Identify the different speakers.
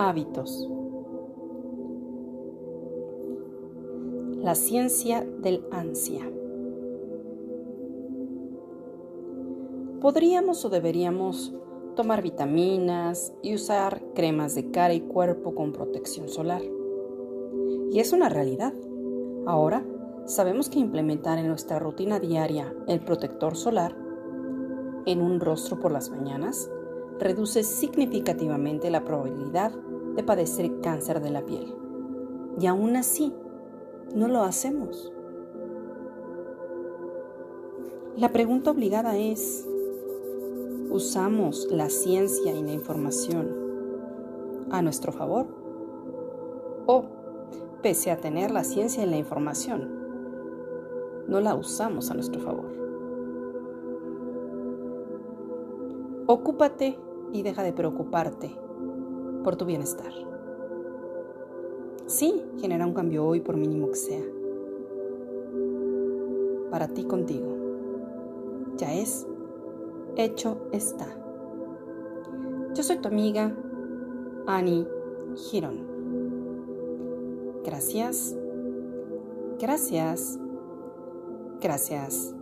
Speaker 1: Hábitos. La ciencia del ansia. Podríamos o deberíamos tomar vitaminas y usar cremas de cara y cuerpo con protección solar. Y es una realidad. Ahora sabemos que implementar en nuestra rutina diaria el protector solar en un rostro por las mañanas reduce significativamente la probabilidad de padecer cáncer de la piel. Y aún así, no lo hacemos. La pregunta obligada es, ¿usamos la ciencia y la información a nuestro favor? ¿O, pese a tener la ciencia y la información, no la usamos a nuestro favor? Ocúpate y deja de preocuparte por tu bienestar. Sí, genera un cambio hoy por mínimo que sea. Para ti contigo. Ya es. Hecho está. Yo soy tu amiga Annie Giron. Gracias. Gracias. Gracias.